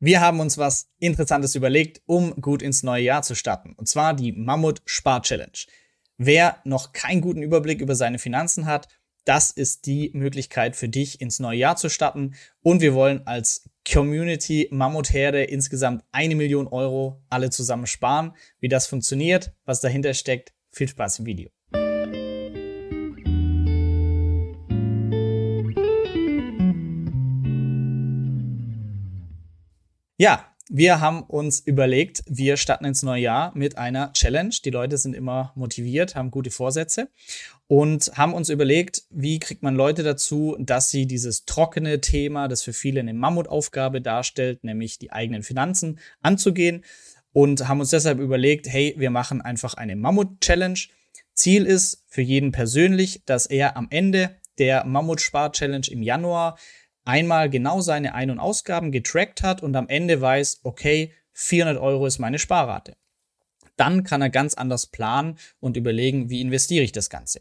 Wir haben uns was Interessantes überlegt, um gut ins neue Jahr zu starten. Und zwar die Mammut Spar Challenge. Wer noch keinen guten Überblick über seine Finanzen hat, das ist die Möglichkeit für dich, ins neue Jahr zu starten. Und wir wollen als Community Mammutherde insgesamt eine Million Euro alle zusammen sparen. Wie das funktioniert, was dahinter steckt, viel Spaß im Video. Ja, wir haben uns überlegt, wir starten ins neue Jahr mit einer Challenge. Die Leute sind immer motiviert, haben gute Vorsätze und haben uns überlegt, wie kriegt man Leute dazu, dass sie dieses trockene Thema, das für viele eine Mammutaufgabe darstellt, nämlich die eigenen Finanzen anzugehen und haben uns deshalb überlegt, hey, wir machen einfach eine Mammut-Challenge. Ziel ist für jeden persönlich, dass er am Ende der Mammut-Spar-Challenge im Januar einmal genau seine Ein- und Ausgaben getrackt hat und am Ende weiß, okay, 400 Euro ist meine Sparrate. Dann kann er ganz anders planen und überlegen, wie investiere ich das Ganze.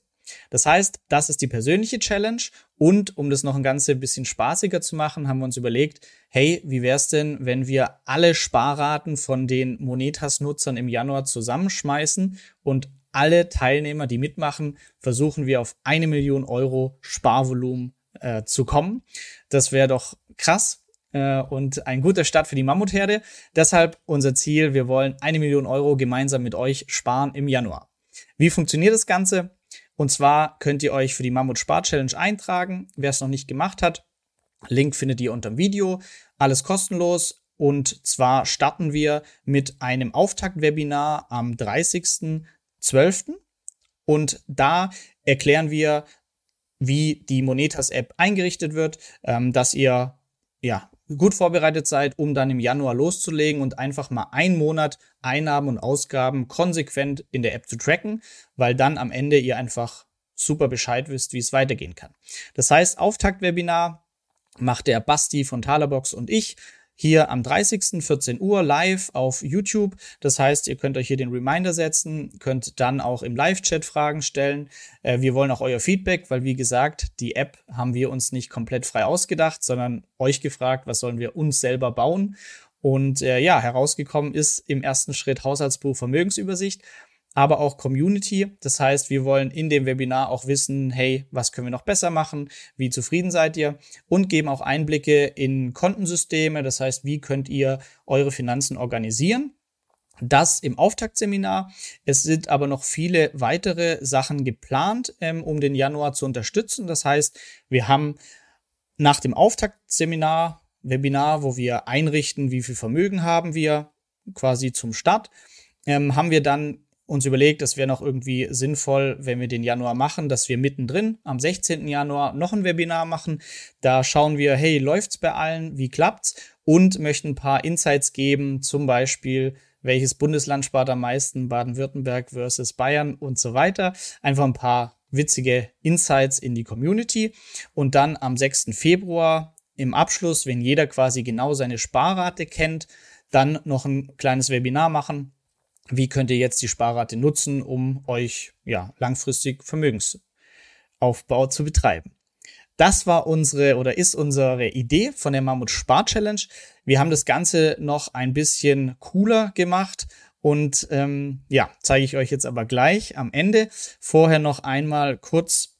Das heißt, das ist die persönliche Challenge und um das noch ein ganze bisschen spaßiger zu machen, haben wir uns überlegt, hey, wie wäre es denn, wenn wir alle Sparraten von den Monetas-Nutzern im Januar zusammenschmeißen und alle Teilnehmer, die mitmachen, versuchen wir auf eine Million Euro Sparvolumen äh, zu kommen. Das wäre doch krass äh, und ein guter Start für die Mammutherde. Deshalb unser Ziel, wir wollen eine Million Euro gemeinsam mit euch sparen im Januar. Wie funktioniert das Ganze? Und zwar könnt ihr euch für die Mammut Spar Challenge eintragen. Wer es noch nicht gemacht hat, Link findet ihr unter dem Video. Alles kostenlos. Und zwar starten wir mit einem Auftaktwebinar am 30.12. Und da erklären wir wie die Monetas-App eingerichtet wird, ähm, dass ihr ja gut vorbereitet seid, um dann im Januar loszulegen und einfach mal einen Monat Einnahmen und Ausgaben konsequent in der App zu tracken, weil dann am Ende ihr einfach super Bescheid wisst, wie es weitergehen kann. Das heißt, Auftaktwebinar macht der Basti von Talerbox und ich hier am 30. 14 Uhr live auf YouTube. Das heißt, ihr könnt euch hier den Reminder setzen, könnt dann auch im Live-Chat Fragen stellen. Äh, wir wollen auch euer Feedback, weil wie gesagt, die App haben wir uns nicht komplett frei ausgedacht, sondern euch gefragt, was sollen wir uns selber bauen. Und äh, ja, herausgekommen ist im ersten Schritt Haushaltsbuch Vermögensübersicht aber auch Community. Das heißt, wir wollen in dem Webinar auch wissen, hey, was können wir noch besser machen? Wie zufrieden seid ihr? Und geben auch Einblicke in Kontensysteme. Das heißt, wie könnt ihr eure Finanzen organisieren? Das im Auftaktseminar. Es sind aber noch viele weitere Sachen geplant, ähm, um den Januar zu unterstützen. Das heißt, wir haben nach dem Auftaktseminar, Webinar, wo wir einrichten, wie viel Vermögen haben wir quasi zum Start, ähm, haben wir dann uns überlegt, es wäre noch irgendwie sinnvoll, wenn wir den Januar machen, dass wir mittendrin am 16. Januar noch ein Webinar machen. Da schauen wir, hey, läuft's bei allen? Wie klappt's? Und möchten ein paar Insights geben, zum Beispiel, welches Bundesland spart am meisten, Baden-Württemberg versus Bayern und so weiter. Einfach ein paar witzige Insights in die Community. Und dann am 6. Februar im Abschluss, wenn jeder quasi genau seine Sparrate kennt, dann noch ein kleines Webinar machen, wie könnt ihr jetzt die Sparrate nutzen, um euch ja langfristig Vermögensaufbau zu betreiben. Das war unsere oder ist unsere Idee von der Mammut Spar Challenge. Wir haben das Ganze noch ein bisschen cooler gemacht und ähm, ja, zeige ich euch jetzt aber gleich am Ende. Vorher noch einmal kurz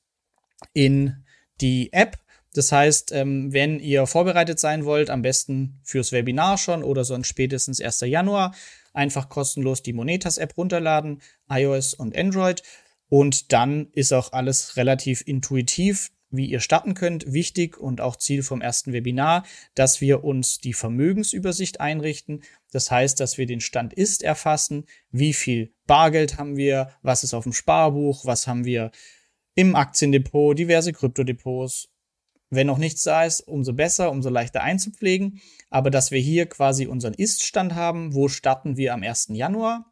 in die App. Das heißt, ähm, wenn ihr vorbereitet sein wollt, am besten fürs Webinar schon oder sonst spätestens 1. Januar, einfach kostenlos die Monetas-App runterladen, iOS und Android. Und dann ist auch alles relativ intuitiv, wie ihr starten könnt. Wichtig und auch Ziel vom ersten Webinar, dass wir uns die Vermögensübersicht einrichten. Das heißt, dass wir den Stand ist erfassen, wie viel Bargeld haben wir, was ist auf dem Sparbuch, was haben wir im Aktiendepot, diverse Kryptodepots wenn noch nichts da ist, umso besser, umso leichter einzupflegen. Aber dass wir hier quasi unseren Ist-Stand haben, wo starten wir am 1. Januar?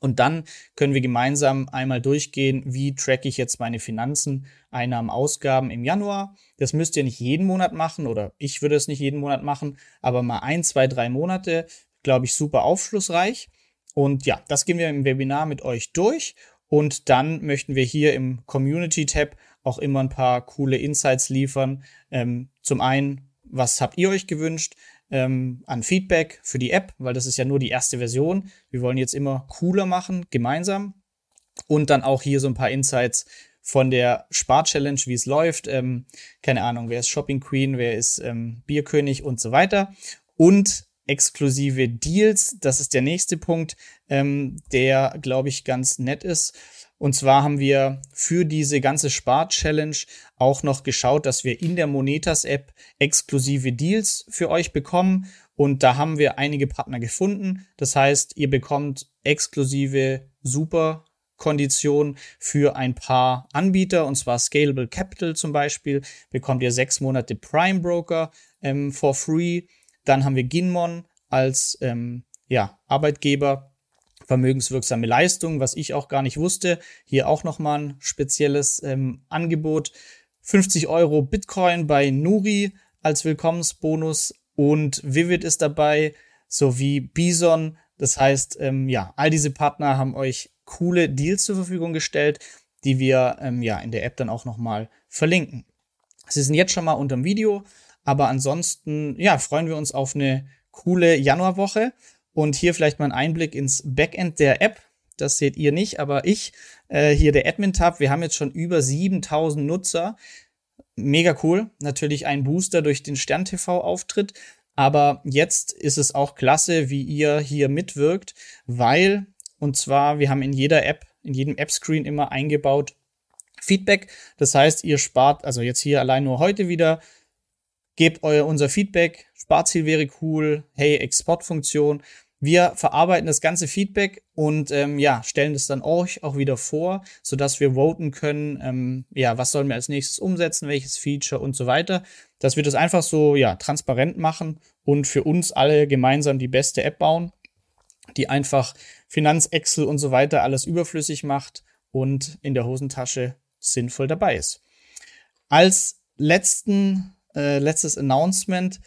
Und dann können wir gemeinsam einmal durchgehen, wie tracke ich jetzt meine Finanzen, Einnahmen, Ausgaben im Januar. Das müsst ihr nicht jeden Monat machen oder ich würde es nicht jeden Monat machen, aber mal ein, zwei, drei Monate, glaube ich, super aufschlussreich. Und ja, das gehen wir im Webinar mit euch durch. Und dann möchten wir hier im Community-Tab auch immer ein paar coole Insights liefern. Ähm, zum einen, was habt ihr euch gewünscht? ähm, an Feedback für die App, weil das ist ja nur die erste Version. Wir wollen jetzt immer cooler machen, gemeinsam. Und dann auch hier so ein paar Insights von der Spar-Challenge, wie es läuft. Ähm, keine Ahnung, wer ist Shopping Queen, wer ist ähm, Bierkönig und so weiter. Und exklusive Deals, das ist der nächste Punkt, ähm, der, glaube ich, ganz nett ist. Und zwar haben wir für diese ganze Spar-Challenge auch noch geschaut, dass wir in der Monetas-App exklusive Deals für euch bekommen. Und da haben wir einige Partner gefunden. Das heißt, ihr bekommt exklusive super Konditionen für ein paar Anbieter, und zwar Scalable Capital zum Beispiel, bekommt ihr sechs Monate Prime Broker ähm, for free. Dann haben wir Ginmon als ähm, ja, Arbeitgeber vermögenswirksame Leistung, was ich auch gar nicht wusste. Hier auch nochmal ein spezielles ähm, Angebot. 50 Euro Bitcoin bei Nuri als Willkommensbonus und Vivid ist dabei, sowie Bison. Das heißt, ähm, ja, all diese Partner haben euch coole Deals zur Verfügung gestellt, die wir ähm, ja in der App dann auch nochmal verlinken. Sie sind jetzt schon mal unter dem Video, aber ansonsten, ja, freuen wir uns auf eine coole Januarwoche. Und hier vielleicht mal ein Einblick ins Backend der App. Das seht ihr nicht, aber ich, äh, hier der Admin-Tab, wir haben jetzt schon über 7000 Nutzer. Mega cool. Natürlich ein Booster durch den Stern-TV-Auftritt. Aber jetzt ist es auch klasse, wie ihr hier mitwirkt, weil, und zwar, wir haben in jeder App, in jedem App-Screen immer eingebaut Feedback. Das heißt, ihr spart, also jetzt hier allein nur heute wieder, gebt euer unser Feedback, Sparziel wäre cool, hey, Exportfunktion. Wir verarbeiten das ganze Feedback und ähm, ja, stellen es dann euch auch wieder vor, sodass wir voten können, ähm, ja, was sollen wir als nächstes umsetzen, welches Feature und so weiter. Dass wir das einfach so ja, transparent machen und für uns alle gemeinsam die beste App bauen, die einfach Finanz, Excel und so weiter alles überflüssig macht und in der Hosentasche sinnvoll dabei ist. Als letzten, äh, letztes Announcement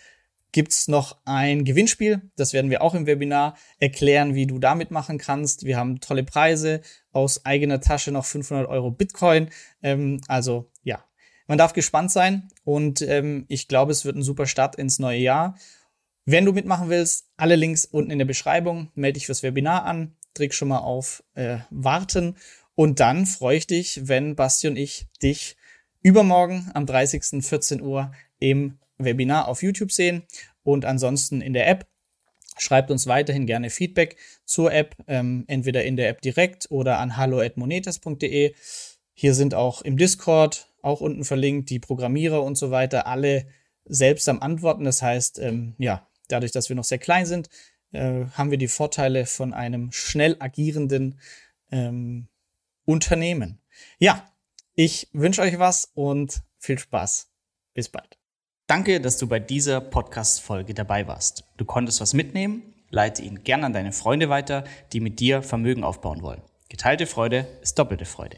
gibt es noch ein Gewinnspiel. Das werden wir auch im Webinar erklären, wie du damit machen kannst. Wir haben tolle Preise aus eigener Tasche noch 500 Euro Bitcoin. Ähm, also ja, man darf gespannt sein und ähm, ich glaube, es wird ein super Start ins neue Jahr. Wenn du mitmachen willst, alle Links unten in der Beschreibung. Melde dich fürs Webinar an, drück schon mal auf äh, Warten und dann freue ich dich, wenn Basti und ich dich übermorgen am 30. 14 Uhr im Webinar auf YouTube sehen und ansonsten in der App. Schreibt uns weiterhin gerne Feedback zur App, ähm, entweder in der App direkt oder an hallo.monetas.de. Hier sind auch im Discord, auch unten verlinkt, die Programmierer und so weiter, alle selbst am Antworten. Das heißt, ähm, ja, dadurch, dass wir noch sehr klein sind, äh, haben wir die Vorteile von einem schnell agierenden ähm, Unternehmen. Ja, ich wünsche euch was und viel Spaß. Bis bald. Danke, dass du bei dieser Podcast-Folge dabei warst. Du konntest was mitnehmen? Leite ihn gerne an deine Freunde weiter, die mit dir Vermögen aufbauen wollen. Geteilte Freude ist doppelte Freude.